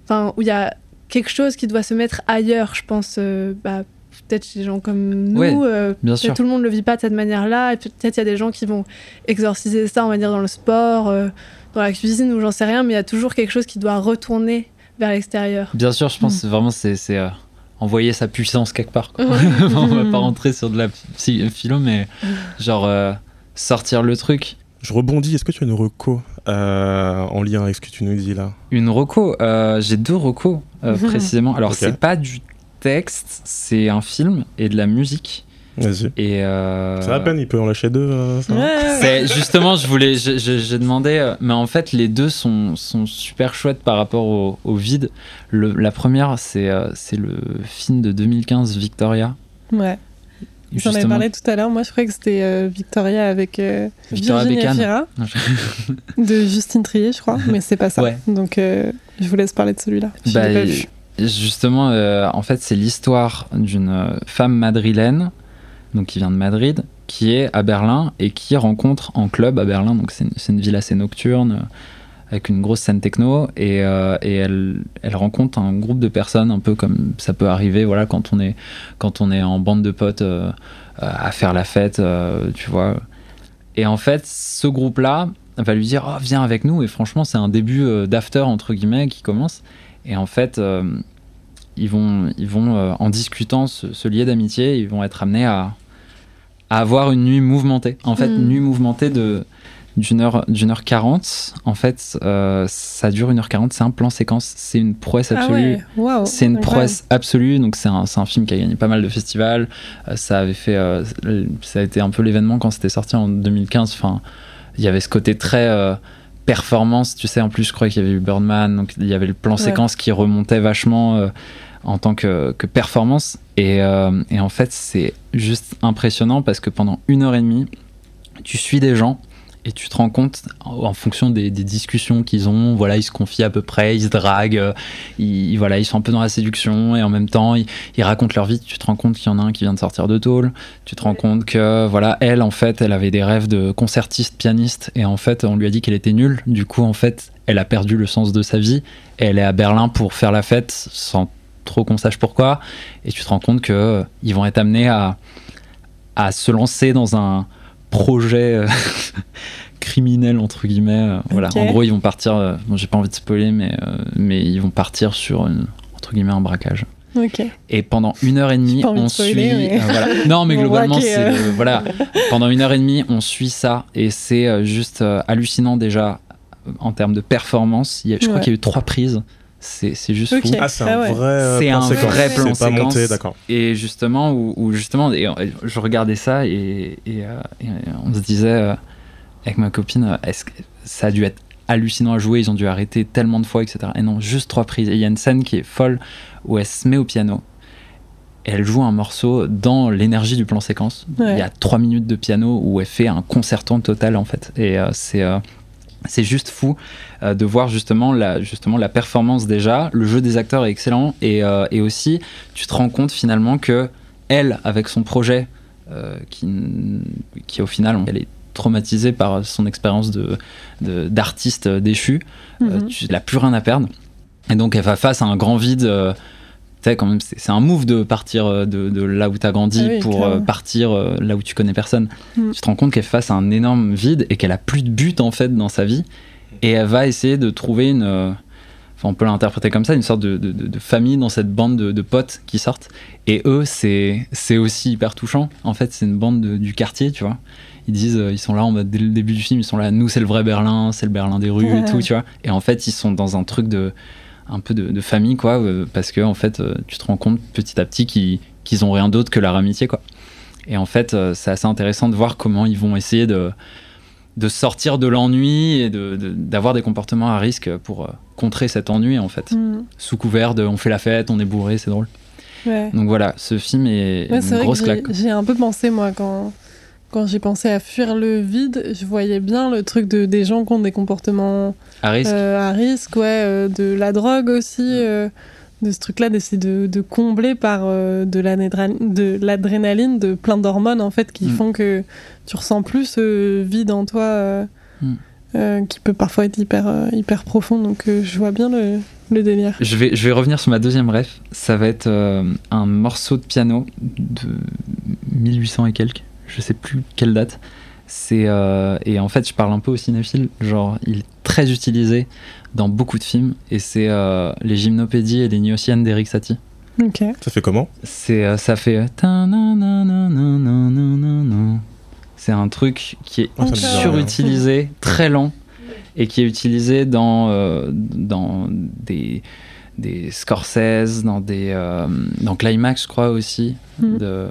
enfin, où il y a quelque chose qui doit se mettre ailleurs, je pense. euh, bah, peut-être chez des gens comme nous, Ouais, euh, bien sûr. tout le monde le vit pas de cette manière-là, et peut-être il y a des gens qui vont exorciser ça, on va dire, dans le sport, euh, dans la cuisine, ou j'en sais rien, mais il y a toujours quelque chose qui doit retourner vers l'extérieur. Bien sûr, je pense Mm. vraiment c'est euh, envoyer sa puissance quelque part. quoi. On va pas rentrer sur de la philo, mais genre euh, sortir le truc. Je rebondis, est-ce que tu as une reco euh, en lien avec ce que tu nous dis là? Une reco, euh, j'ai deux recos précisément. Alors c'est pas du texte, c'est un film et de la musique. Vas-y. Et euh, C'est à peine, il peut en lâcher deux. euh, ça va Ouais, justement, je voulais, je- je- j'ai demandé, euh, mais en fait, les deux sont, sont super chouettes par rapport au, au vide. Le, la première, c'est c'est le film de 2015, Victoria. Ouais. J'en avais parlé tout à l'heure. Moi, je croyais que c'était euh, Victoria avec euh, Victoria Virginia Beckham. Fira de Justine Trier, je crois, mais c'est pas ça. Ouais. Donc, euh, je vous laisse parler de celui-là. Bah. Justement, euh, en fait, c'est l'histoire d'une femme madrilène, donc qui vient de Madrid, qui est à Berlin et qui rencontre en club à Berlin, donc c'est une, ville assez nocturne, euh, avec une grosse scène techno, et, euh, elle, rencontre un groupe de personnes, un peu comme ça peut arriver, voilà, quand on est, quand on est en bande de potes euh, à faire la fête, tu vois. Et en fait, ce groupe-là va lui dire, oh, viens avec nous, et franchement, c'est un début d'after, entre guillemets, qui commence. Et en fait, ils vont, ils vont en discutant se, se lier d'amitié, ils vont être amenés à, à avoir une nuit mouvementée. En fait, Mm. une nuit mouvementée de d'une heure d'une heure quarante. En fait, euh, ça dure une heure quarante. C'est un plan séquence. C'est une prouesse Ah absolue. ouais. C'est une prouesse absolue, donc c'est un, un film qui a gagné pas mal de festivals. Euh, ça avait fait, euh, ça a été un peu l'événement quand c'était sorti en 2015. Enfin, il y avait ce côté très performance, tu sais. En plus, je crois qu'il y avait eu Birdman, donc il y avait le plan Ouais. séquence qui remontait vachement en tant que, que performance. Et, euh, et en fait, c'est juste impressionnant parce que pendant une heure et demie, tu suis des gens et tu te rends compte en fonction des, discussions qu'ils ont voilà ils se confient à peu près ils se draguent euh, ils, voilà ils sont un peu dans la séduction et en même temps ils, ils racontent leur vie. Tu te rends compte qu'il y en a un qui vient de sortir de tôle. Tu te rends compte que voilà elle en fait elle avait des rêves de concertiste pianiste et en fait on lui a dit qu'elle était nulle. Du coup en fait elle a perdu le sens de sa vie. Elle est à Berlin pour faire la fête sans trop qu'on sache pourquoi. Et tu te rends compte que euh, ils vont être amenés à à se lancer dans un projet euh, criminel entre guillemets. Euh, voilà. En gros ils vont partir bon j'ai pas envie de spoiler mais mais ils vont partir sur une, entre guillemets un braquage. Et pendant une heure et demie on suit mais- voilà. non mais globalement braquer, c'est le- voilà. Pendant une heure et demie on suit ça et c'est juste hallucinant déjà en termes de performance. Il y a- je crois Ouais. qu'il y a eu trois prises c'est c'est juste Ok. fou Ah, c'est Ah un ouais. vrai euh, C'est plan un séquence. vrai plan C'est pas monté, séquence. d'accord. et justement où, où justement et, euh, je regardais ça et, et, euh, et, on se disait euh, avec ma copine est-ce que ça a dû être hallucinant à jouer ils ont dû arrêter tellement de fois etc et non juste trois prises et il y a une scène qui est folle où elle se met au piano et elle joue un morceau dans l'énergie du plan séquence Ouais. il y a trois minutes de piano où elle fait un concertant total en fait et euh, c'est euh, c'est juste fou euh, de voir justement la, justement la performance déjà. Le jeu des acteurs est excellent et, euh, et aussi tu te rends compte finalement que elle, avec son projet, euh, qui, qui au final, elle est traumatisée par son expérience de, de- d'artiste déchu, euh, Mhm. tu n'as plus rien à perdre. Et donc elle va face à un grand vide. Sais, quand même, c'est, un move de partir euh, de, de là où tu as grandi Ah oui, pour euh, clairement. partir euh, là où tu connais personne. Mm. Tu te rends compte qu'elle est face à un énorme vide et qu'elle a plus de but en fait dans sa vie. Et elle va essayer de trouver une. euh, Enfin, on peut l'interpréter comme ça, une sorte de, de- famille dans cette bande de, potes qui sortent. Et eux, c'est aussi hyper touchant. En fait, c'est une bande de- du quartier, tu vois. Ils disent, euh, ils sont là en mode, dès le début du film, ils sont là, nous, c'est le vrai Berlin, c'est le Berlin des rues et tout, tu vois. Et en fait, ils sont dans un truc de. Un peu de, de famille, quoi, euh, parce que, en fait, euh, tu te rends compte petit à petit qu'ils qu'ils ont rien d'autre que leur amitié, quoi. Et en fait, euh, c'est assez intéressant de voir comment ils vont essayer de, de sortir de l'ennui et de- d'avoir des comportements à risque pour contrer cet ennui, en fait. Mhm. Sous couvert de on fait la fête, on est bourré, c'est drôle. Ouais. Donc voilà, ce film est Ouais, c'est une grosse que claque. j'ai un peu pensé, moi, quand, quand j'ai pensé à fuir le vide, je voyais bien le truc de des gens qui ont des comportements À risque. euh, à risque, ouais, euh, de la drogue aussi, euh, de ce truc-là, d'essayer de, de combler par de l'adrénaline, de plein d'hormones en fait qui Mm. font que tu ressens plus ce vide en toi Mm. qui peut parfois être hyper, hyper profond. Donc je vois bien le, le délire. Je vais, je vais revenir sur ma deuxième ref. Ça va être un morceau de piano de 1800 et quelques. Je sais plus quelle date. C'est euh, et en fait, je parle un peu au cinéphile. Genre, il est très utilisé dans beaucoup de films et c'est euh, les gymnopédies et les Niossiennes d'Eric Satie. Ok. Ça fait comment? C'est euh, ça fait. C'est un truc qui est surutilisé, très lent, et qui est utilisé dans, euh, dans des, des Scorsese, dans des euh, dans Climax, je crois aussi, de,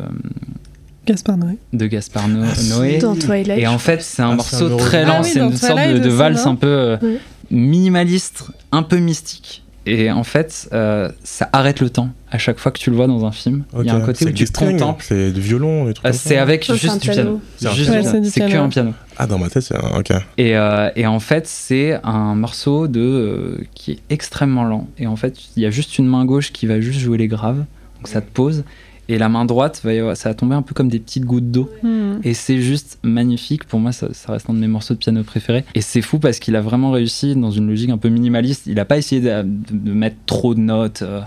Gaspard Noé. de Gaspard No- Ah. Noé. Dans Twilight. Et en fait, c'est un Ah, un morceau très Ah lent, oui, c'est une sorte de, valse un peu euh, Oui. minimaliste, un peu mystique. Et en fait, euh, ça arrête le temps à chaque fois que tu le vois dans un film. Il y a un côté C'est où tu contemples. C'est du violon, des trucs Euh, c'est avec juste du piano. piano. Juste du piano. c'est que un piano. Ah, dans ma tête, c'est un. Ok. Et, euh, et en fait, c'est un morceau de euh, qui est extrêmement lent. Et en fait, il y a juste une main gauche qui va juste jouer les graves. Donc ça te pose. Et la main droite, ça va tomber un peu comme des petites gouttes d'eau. Hmm. Et c'est juste magnifique. Pour moi, ça, ça reste un de mes morceaux de piano préférés. Et c'est fou parce qu'il a vraiment réussi dans une logique un peu minimaliste. Il n'a pas essayé de, de- de mettre trop de notes euh,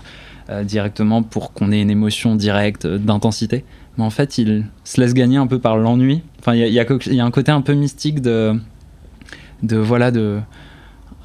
euh, directement pour qu'on ait une émotion directe, euh, d'intensité. Mais en fait, il se laisse gagner un peu par l'ennui. Enfin, il y y a un côté un peu mystique de. de voilà, de.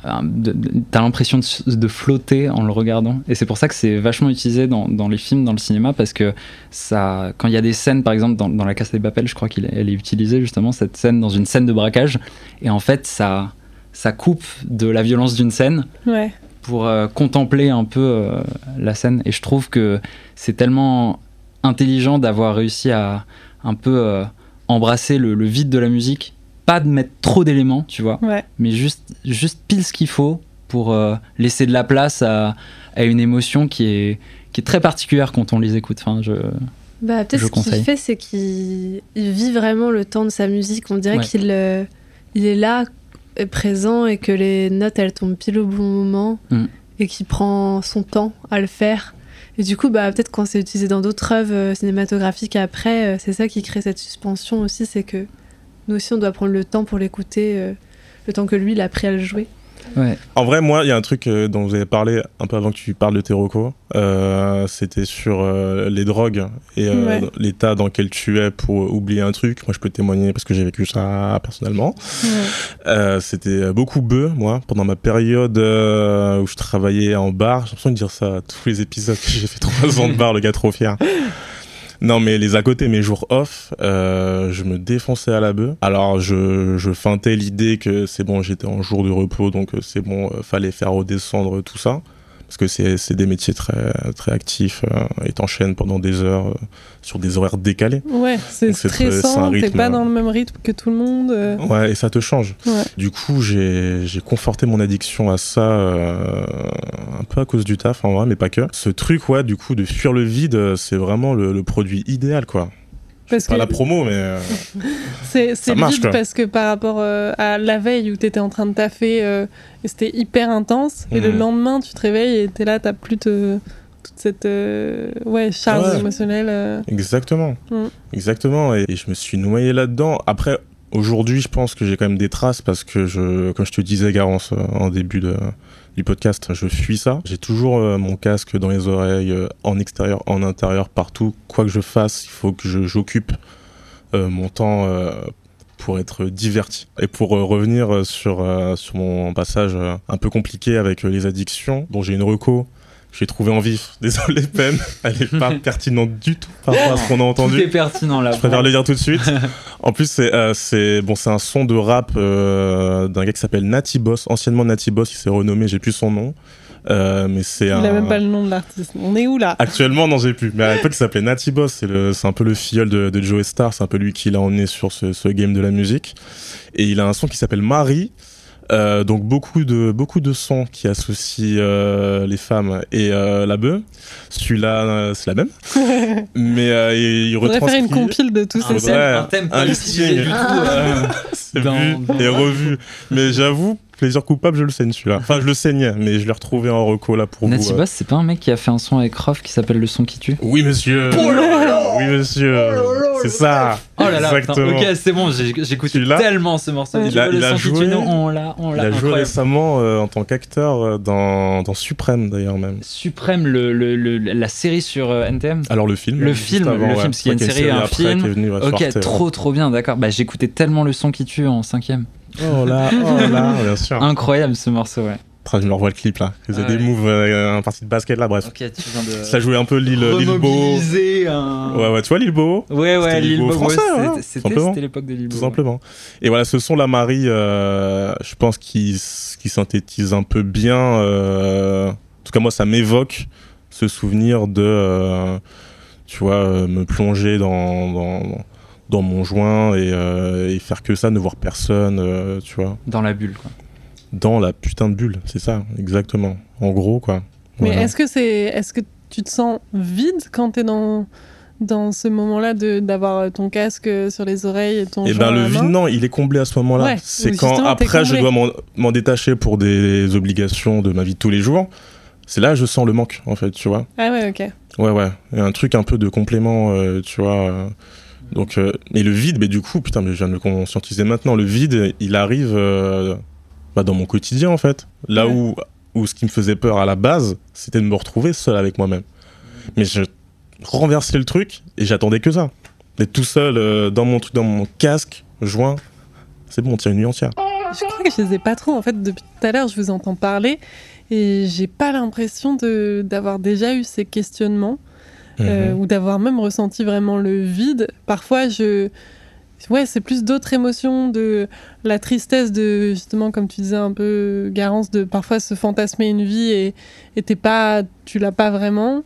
T'as l'impression de, de flotter en le regardant. Et c'est pour ça que c'est vachement utilisé dans, dans les films, dans le cinéma, parce que ça, quand il y a des scènes, par exemple dans, dans La Casa des Papel, je crois qu'elle est, utilisée justement cette scène dans une scène de braquage, et en fait ça, ça coupe de la violence d'une scène Ouais. pour euh, contempler un peu euh, la scène. Et je trouve que c'est tellement intelligent d'avoir réussi à un peu euh, embrasser le, le vide de la musique, pas de mettre trop d'éléments, tu vois, Ouais. mais juste, juste pile ce qu'il faut pour euh, laisser de la place à, à une émotion qui est, qui est très particulière quand on les écoute. Enfin, je... Bah, peut-être ce qu'il fait, c'est qu'il il vit vraiment le temps de sa musique. On dirait Ouais. qu'il euh, il est là, présent, et que les notes, elles tombent pile au bon moment, Mm. et qu'il prend son temps à le faire. Et du coup, bah, peut-être quand c'est utilisé dans d'autres œuvres euh, cinématographiques après, c'est ça qui crée cette suspension aussi, c'est que nous aussi, on doit prendre le temps pour l'écouter, euh, le temps que lui, il a pris à le jouer. Ouais. En vrai, moi, il y a un truc euh, dont vous avez parlé un peu avant que tu parles de tes recos. Euh, C'était sur euh, les drogues et euh, Ouais. l'état dans lequel tu es pour oublier un truc. Moi, je peux témoigner parce que j'ai vécu ça personnellement. Ouais. Euh, C'était beaucoup bœuf, moi, pendant ma période euh, où je travaillais en bar. J'ai l'impression de dire ça à tous les épisodes. J'ai fait trois ans de bar, le gars trop fier. Non, mais les à côté, mes jours off, euh, je me défonçais à la bœuf. Alors, je, je feintais l'idée que c'est bon, j'étais en jour de repos, donc euh, c'est bon, euh, fallait faire redescendre tout ça. Parce que c'est des métiers très, très actifs euh, et t'enchaînes pendant des heures euh, sur des horaires décalés. Ouais, c'est stressant, t'es pas euh, dans le même rythme que tout le monde. Ouais, et ça te change. Ouais. Du coup, j'ai conforté mon addiction à ça euh, un peu à cause du taf en vrai, mais pas que. Ce truc, ouais, du coup, de fuir le vide, c'est vraiment le, le produit idéal, quoi. Parce Pas que la promo, mais euh, c'est parce que par rapport euh, à la veille où t'étais en train de taffer, euh, et c'était hyper intense, et le Mhm. lendemain tu te réveilles et t'es là, t'as plus te- toute cette euh, ouais, charge Ouais. émotionnelle. exactement. Mm. Exactement. Et, et je me suis noyé là-dedans. Après, aujourd'hui, je pense que j'ai quand même des traces parce que, je, comme je te disais, Garance, en début de, podcast, je fuis ça. J'ai toujours euh, mon casque dans les oreilles, euh, en extérieur, en intérieur, partout. Quoi que je fasse, il faut que j'occupe euh, mon temps pour être diverti. Et pour revenir sur, sur mon passage un peu compliqué avec les addictions, dont j'ai une reco. Que J'ai trouvé en vif. Désolé, peine. Elle est pas pertinente du tout par rapport à ce qu'on a entendu. Tout est pertinent là. Je préfère le dire tout de suite. En plus, c'est euh, bon, c'est un son de rap euh, d'un gars qui s'appelle Natty Boss, anciennement Natty Boss. Il s'est renommé, j'ai plus son nom, Euh, mais c'est Il un. a même pas le nom de l'artiste. On est où là? Actuellement, non, j'ai plus. Mais à l'époque, il s'appelait Natty Boss. C'est un peu le filleul de, de Joe Star. C'est un peu lui qui l'a emmené sur ce, ce game de la musique. Et il a un son qui s'appelle Marie. Euh, donc beaucoup de beaucoup de sons qui associent euh, les femmes et euh, la bœuf. Celui-là, euh, c'est la même. Mais euh, il, il On devrait faire une retranscrit- compile de tous ces ouais. un thème un pas du tout. euh, c'est Dans- vu dans- et revu. Mais j'avoue, plaisir coupable, je le saigne celui-là. Enfin, je le saignais, mais je l'ai retrouvé en reco là pour Natty vous. euh. Boss, c'est pas un mec qui a fait un son avec Rof qui s'appelle Le son qui tue Oui, monsieur. oui, monsieur. c'est ça. Oh là là, putain, Exactement. ok, c'est bon, j'écoute tellement ce morceau. il a- il joué- tue, on l'a, on Il l'a. a joué récemment euh, en tant qu'acteur euh, dans, dans Suprême d'ailleurs même. Suprême, le, le- le- la série sur euh, NTM. Alors le film. Le film, le film, parce qu'il y a une série et un film. venu, ouais, Ok, trop trop bien, d'accord. Bah j'écoutais tellement le son qui tue en cinquième. Oh là, oh là, bien sûr. Incroyable ce morceau, ouais. Je me revois le clip là. Il faisait Ah des ouais. moves, euh, un parti de basket là, bref. Ok, tu viens de. Ça jouait un peu l'île l'île Beau. un. Ouais, ouais, tu vois l'île Beau Ouais, ouais, Lilbo Beau, français, ouais, hein, c'était- c'était simplement. c'était l'époque de l'île tout Beau, simplement. Et voilà, ce son la Marie, euh, je pense qu'il synthétise un peu bien. euh, en tout cas, moi, ça m'évoque ce souvenir de, euh, tu vois, euh, me plonger dans, dans, dans mon joint et, euh, et faire que ça, ne voir personne, euh, tu vois, Dans la bulle, quoi. dans la putain de bulle, c'est ça, exactement. En gros, quoi. Mais est-ce que c'est, est-ce que tu te sens vide quand t'es dans dans ce moment-là de d'avoir ton casque sur les oreilles et ton Et joint ben le vide, non, il est comblé à ce moment-là. Ouais, c'est quand après je dois m'en- détacher pour des obligations de ma vie de tous les jours. C'est là que je sens le manque, en fait, tu vois. Ah ouais, ok. Ouais, ouais. Il y a un truc un peu de complément, euh, tu vois. Donc, euh, et le vide, mais du coup, putain, mais je viens de le conscientiser maintenant. Le vide, il arrive euh, bah, dans mon quotidien, en fait. Là Ouais. où, où ce qui me faisait peur à la base, c'était de me retrouver seul avec moi-même. Mais je renversais le truc et j'attendais que ça. D'être tout seul euh, dans mon truc, dans mon casque, joint. C'est bon, on tient une nuit entière. Je crois que je les ai pas trop. En fait, depuis tout à l'heure, je vous entends parler et j'ai pas l'impression d'avoir déjà eu ces questionnements euh, Mhm. ou d'avoir même ressenti vraiment le vide. Parfois, je ouais, c'est plus d'autres émotions, de la tristesse de justement, comme tu disais un peu, Garance, de parfois se fantasmer une vie et et t'es pas, tu l'as pas vraiment.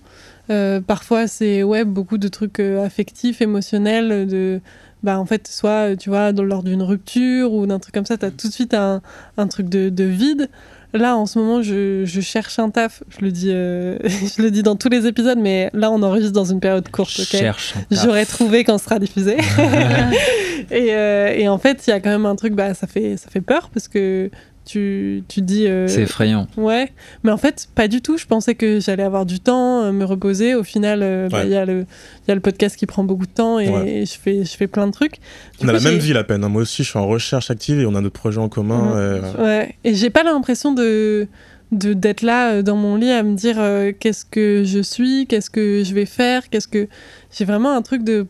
Euh, parfois, c'est ouais beaucoup de trucs euh, affectifs, émotionnels, de bah en fait soit tu vois dans- lors d'une rupture ou d'un truc comme ça, t'as tout de suite un, un truc de, de vide. Là, en ce moment, je, je cherche un taf. Je le dis, euh, je le dis dans tous les épisodes, mais là, on enregistre dans une période courte. ok? Cherche. J'aurais trouvé quand ce sera diffusé. et, euh, et en fait, il y a quand même un truc, bah, ça fait, ça fait peur parce que tu, tu dis. euh, C'est effrayant. Ouais, mais en fait, pas du tout. Je pensais que j'allais avoir du temps, euh, me reposer. Au final, euh, bah, il Ouais. y, a le- il y a le podcast qui prend beaucoup de temps et, Ouais. et je, fais, je fais plein de trucs. Du On a la même vie, la peine. hein. Moi aussi, je suis en recherche active et on a notre projet en commun. Mhm. et, euh, Ouais, et j'ai pas l'impression de d'être là euh, dans mon lit à me dire euh, qu'est-ce que je suis, qu'est-ce que je vais faire, qu'est-ce que j'ai vraiment un truc de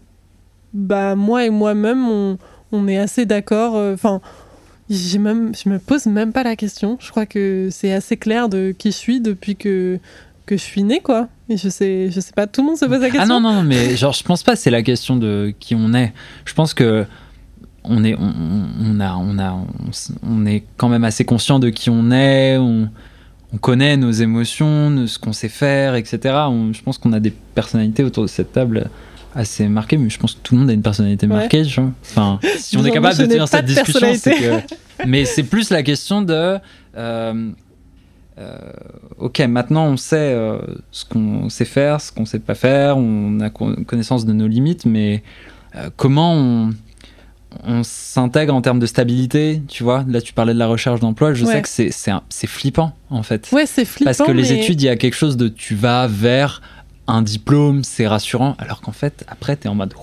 bah moi et moi-même on, on est assez d'accord euh, enfin j'ai même je me pose même pas la question je crois que c'est assez clair de qui je suis depuis que que je suis née quoi et je sais je sais pas tout le monde se pose la question Ah non, non, mais genre, je pense pas que c'est la question de qui on est. Je pense que on est, on, a, on a, on, est quand même assez conscient de qui on est. On, on connaît nos émotions, ce qu'on sait faire, etc. Je pense qu'on a des personnalités autour de cette table assez marquées, mais je pense que tout le monde a une personnalité marquée. Enfin, si on est capable de tenir cette discussion, c'est que. Mais c'est plus la question de. euh, euh, ok, maintenant on sait euh, ce qu'on sait faire, ce qu'on sait pas faire, on a co- connaissance de nos limites, mais euh, comment on, on s'intègre en termes de stabilité, tu vois? Là, tu parlais de la recherche d'emploi, je Ouais. sais que c'est- c'est un- c'est flippant en fait. ouais c'est flippant Parce que les études, il y a quelque chose de tu vas vers un diplôme, c'est rassurant, alors qu'en fait, après, tu es en mode.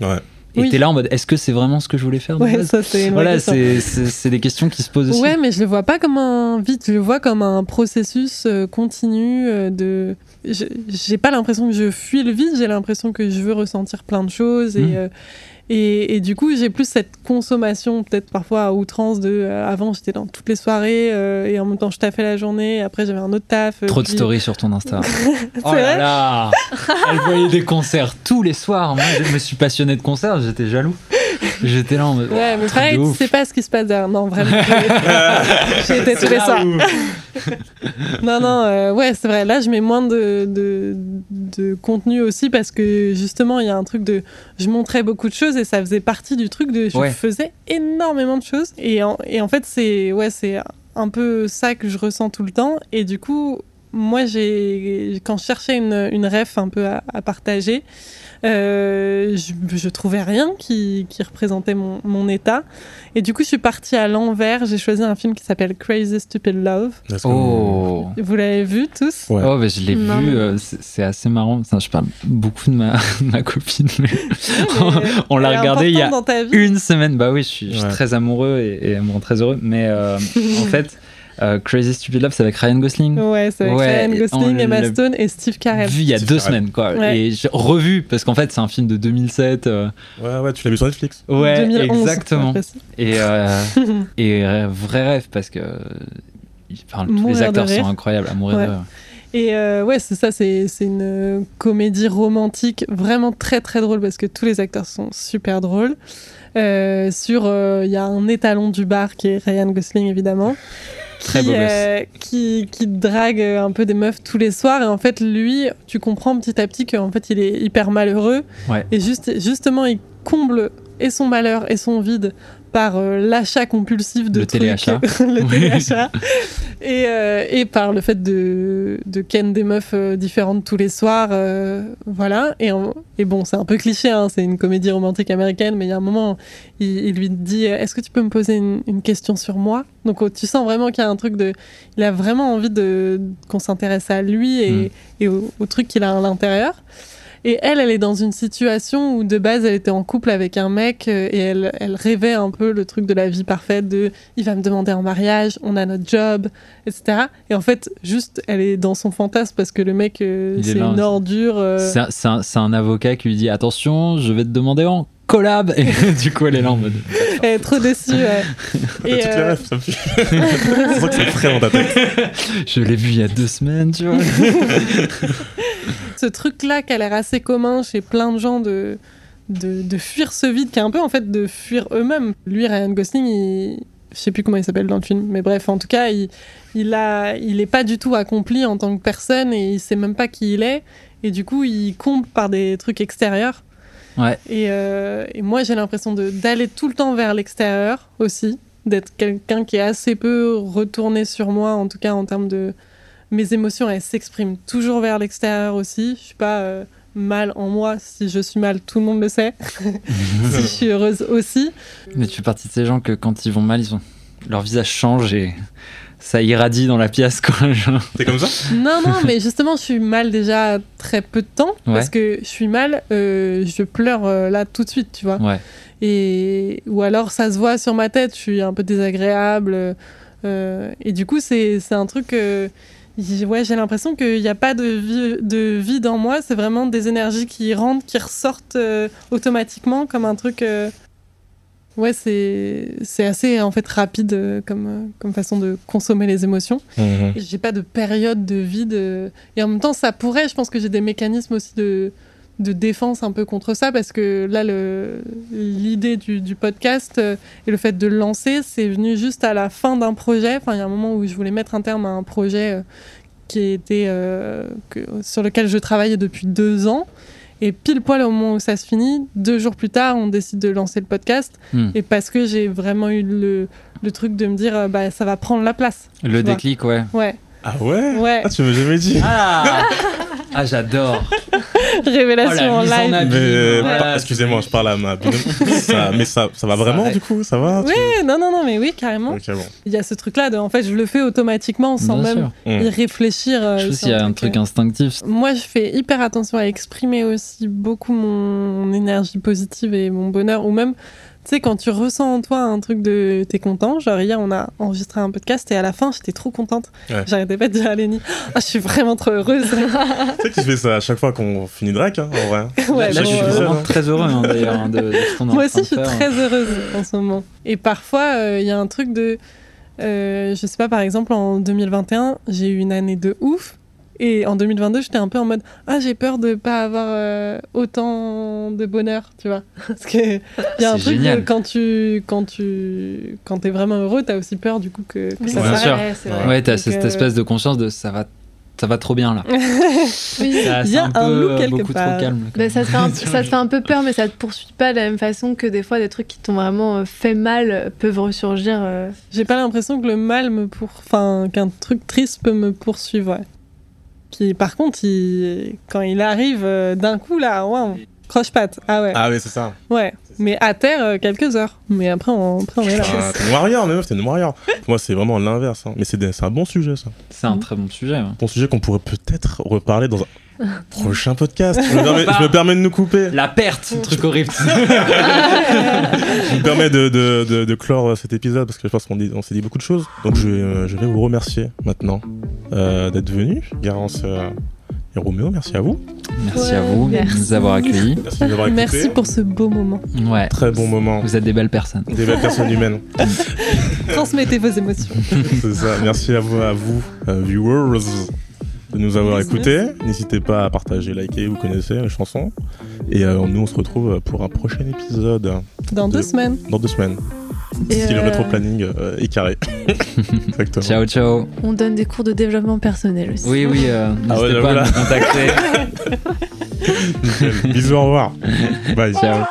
Ouais. Et Oui. tu es là en mode est-ce que c'est vraiment ce que je voulais faire ouais ça Voilà, c'est des questions qui se posent aussi. Ouais, mais je le vois pas comme un vide, je le vois comme un processus euh, continu euh, de. je- J'ai pas l'impression que je fuis le vide, j'ai l'impression que je veux ressentir plein de choses et. Mm. euh, et, et du coup, j'ai plus cette consommation, peut-être parfois à outrance de. euh, avant, j'étais dans toutes les soirées euh, et en même temps, je taffais la journée. Après, j'avais un autre taf. euh, Trop de stories sur ton Insta. Oh là là Elle voyait des concerts tous les soirs. Moi, je me suis passionné de concerts, j'étais jaloux. J'étais là en mode. Ouais, mais pareil, tu sais pas ce qui se passe derrière. Non, vraiment. J'ai là ça. où- Non, non, euh, ouais, c'est vrai. Là, je mets moins de, de, de contenu aussi parce que justement, il y a un truc de. Je montrais beaucoup de choses et ça faisait partie du truc de. Je Ouais. faisais énormément de choses. Et en, et en fait, c'est ouais, c'est un peu ça que je ressens tout le temps. Et du coup, moi, j'ai quand je cherchais une, une ref un peu à, à partager, euh, je, je trouvais rien qui, qui représentait mon, mon état. Et du coup, je suis partie à l'envers. J'ai choisi un film qui s'appelle Crazy Stupid Love. Oh. Vous l'avez vu tous? Ouais. Oh, bah, je l'ai vu, euh, c'est assez marrant. Enfin, je parle beaucoup de ma, de ma copine, mais on l'a regardé il y a une semaine. Bah oui, je suis, je suis Ouais. très amoureux et, et elle me rend très heureux. Mais euh, en fait, euh, Crazy Stupid Love, c'est avec Ryan Gosling. Ouais, c'est avec Ouais, Ryan Gosling, Emma Stone et Steve Carell. Vu il y a Steve deux semaines, quoi. Ouais. Et revu, parce qu'en fait, c'est un film de 2007. euh, Ouais, ouais, tu l'as vu sur Netflix. Ouais, 2011, exactement. Et, euh, et vrai rêve, parce que enfin, tous Mourir les acteurs sont incroyables à mourir Ouais. de rire. Et euh, ouais, c'est ça, c'est une comédie romantique vraiment très très drôle parce que tous les acteurs sont super drôles. Euh, sur, euh, il y a un étalon du bar qui est Ryan Gosling évidemment. Très beau euh, qui, qui drague un peu des meufs tous les soirs. Et en fait lui tu comprends petit à petit qu'en fait il est hyper malheureux. Ouais. et juste, justement il comble et son malheur et son vide par euh, l'achat compulsif de Le trucs, téléachat. le Oui. téléachat et, euh, et par le fait de, de ken des meufs euh, différentes tous les soirs voilà et, et bon c'est un peu cliché hein, c'est une comédie romantique américaine mais il y a un moment il, il lui dit est-ce que tu peux me poser une, une question sur moi? Donc oh, tu sens vraiment qu'il y a un truc de il a vraiment envie de qu'on s'intéresse à lui et, Mm. et au, au truc qu'il a à l'intérieur et elle, elle est dans une situation où de base, elle était en couple avec un mec euh, et elle, elle rêvait un peu le truc de la vie parfaite, de il va me demander en mariage, on a notre job, etc. Et en fait, juste, elle est dans son fantasme parce que le mec, euh, c'est une ordure. euh, C'est un- un avocat qui lui dit Attention, je vais te demander en collab. Et du coup, elle est là en mode. Elle est trop déçue. ouais. T'as Et, toutes les euh, rêves, ça me c'est que c'est frais dans ta tête. Je l'ai vu il y a deux semaines, tu vois. ce truc-là qui a l'air assez commun chez plein de gens de, de, de fuir ce vide, qui est un peu en fait de fuir eux-mêmes. Lui, Ryan Gosling, il... je sais plus comment il s'appelle dans le film, mais bref, en tout cas, il, il, a, il est pas du tout accompli en tant que personne et il sait même pas qui il est. Et du coup, il comble par des trucs extérieurs. Ouais. Et, euh, et moi, j'ai l'impression d'aller tout le temps vers l'extérieur aussi, d'être quelqu'un qui est assez peu retourné sur moi, en tout cas en termes de. Mes émotions, elles s'expriment toujours vers l'extérieur aussi. Je suis pas euh, mal en moi. Si je suis mal, tout le monde le sait. si je suis heureuse aussi. Mais tu fais partie de ces gens que quand ils vont mal, ils ont... leur visage change et ça irradie dans la pièce. T'es comme ça Non, non, mais justement, je suis mal déjà très peu de temps. Ouais. Parce que je suis mal, euh, je pleure euh, là tout de suite, tu vois. Ouais. Et, ou alors ça se voit sur ma tête, je suis un peu désagréable. euh, et du coup, c'est c'est un truc. euh, ouais, j'ai l'impression qu'il n'y a pas de, vie, de vide en moi, c'est vraiment des énergies qui rentrent, qui ressortent euh, automatiquement comme un truc. Ouais, c'est c'est assez en fait rapide euh, comme, euh, comme façon de consommer les émotions. Mhm. J'ai pas de période de vide. Et en même temps, ça pourrait, je pense que j'ai des mécanismes aussi de, de défense un peu contre ça, parce que là, le- l'idée du, du podcast euh, et le fait de le lancer, c'est venu juste à la fin d'un projet. Enfin, il y a un moment où je voulais mettre un terme à un projet euh, qui était, euh, que- sur lequel je travaillais depuis deux ans. Et pile poil au moment où ça se finit, deux jours plus tard, on décide de lancer le podcast. Hmm. Et parce que j'ai vraiment eu le, le truc de me dire, euh, bah, ça va prendre la place. Le vois. déclic, ouais. Ouais, Ah ouais ouais. Ah, tu m'as jamais dit. Ah, ah j'adore. Révélation Oh, la en live. Mais, Ouais. par- excusez-moi, je parle à ma ça, mais ça, ça va vraiment du coup? Ça va? Tu- Oui, non, non, non, mais oui, carrément. Bon. Il y a ce truc-là de, en fait, je le fais automatiquement sans Bien même sûr. Mm. y réfléchir. euh, Je qu'il y a un truc euh, instinctif. Moi, je fais hyper attention à exprimer aussi beaucoup mon énergie positive et mon bonheur, ou même, tu sais, quand tu ressens en toi un truc de t'es content, genre hier on a enregistré un podcast et à la fin j'étais trop contente. Ouais. J'arrêtais pas de dire à Lénie, ah, je suis vraiment trop heureuse. Tu sais qu'il fait ça à chaque fois qu'on finit Drake, hein, en vrai. Ouais, Là, bon, je suis euh, vraiment très heureux hein, d'ailleurs hein, de, de ce qu'on Moi aussi, je suis très heureuse en ce moment. Et parfois, euh, il y a un truc de. euh, je sais pas, par exemple, en 2021, j'ai eu une année de ouf. Et en 2022, j'étais un peu en mode Ah, j'ai peur de pas avoir euh, autant de bonheur, tu vois. Parce qu'il y a un truc quand tu quand tu quand es vraiment heureux, t'as aussi peur du coup que, que ça Bien s'arrête. sûr. Ouais, t'as cette euh, espèce de conscience de ça va, ça va trop bien là. Oui. Ça- Il y a un peu, loup euh, quelque beaucoup part. trop calme. Bah, ça, te fait un, ça te fait un peu peur, mais ça te poursuit pas de la même façon que des fois des trucs qui t'ont vraiment fait mal peuvent ressurgir. euh. J'ai pas l'impression que le mal me pour... enfin qu'un truc triste peut me poursuivre. Ouais. Qui par contre, il... quand il arrive euh, d'un coup là, waouh, croche patte. Ah ouais. Ah oui, c'est ça. Ouais. Mais à terre euh, quelques heures. Mais après on, après, on est là. Ah, t'es une warrior, mais meuf, t'es une warrior. Pour moi, c'est vraiment l'inverse. hein. Mais c'est des- c'est un bon sujet, ça. C'est un très bon sujet. ouais. Bon sujet qu'on pourrait peut-être reparler dans un prochain podcast. Je me permets, je me permets de nous couper. La perte, truc horrible. Je me permets de, de, de, de clore cet épisode parce que je pense qu'on on s'est dit beaucoup de choses. Donc je, vais, euh, je vais vous remercier maintenant euh, d'être venu. Garance euh, et Roméo, merci à vous. Merci Ouais, à vous de merci. nous avoir accueillis. Merci de nous avoir écoutés. Merci pour ce beau moment. Ouais. Très bon moment. Vous êtes des belles personnes. Des belles personnes humaines. Transmettez vos émotions. C'est ça. Merci à vous, à vous viewers, de nous avoir écoutés. N'hésitez pas à partager, liker, vous connaissez les chansons. Et euh, nous, on se retrouve pour un prochain épisode Dans deux De- semaines. dans deux semaines. Et, Si le euh, rétro-planning euh, est carré. Exactement. Ciao, ciao. On donne des cours de développement personnel aussi. Oui, oui, euh, Ah ouais, n'hésitez pas voilà. à nous contacter. Bisous, au revoir. Bye. ciao.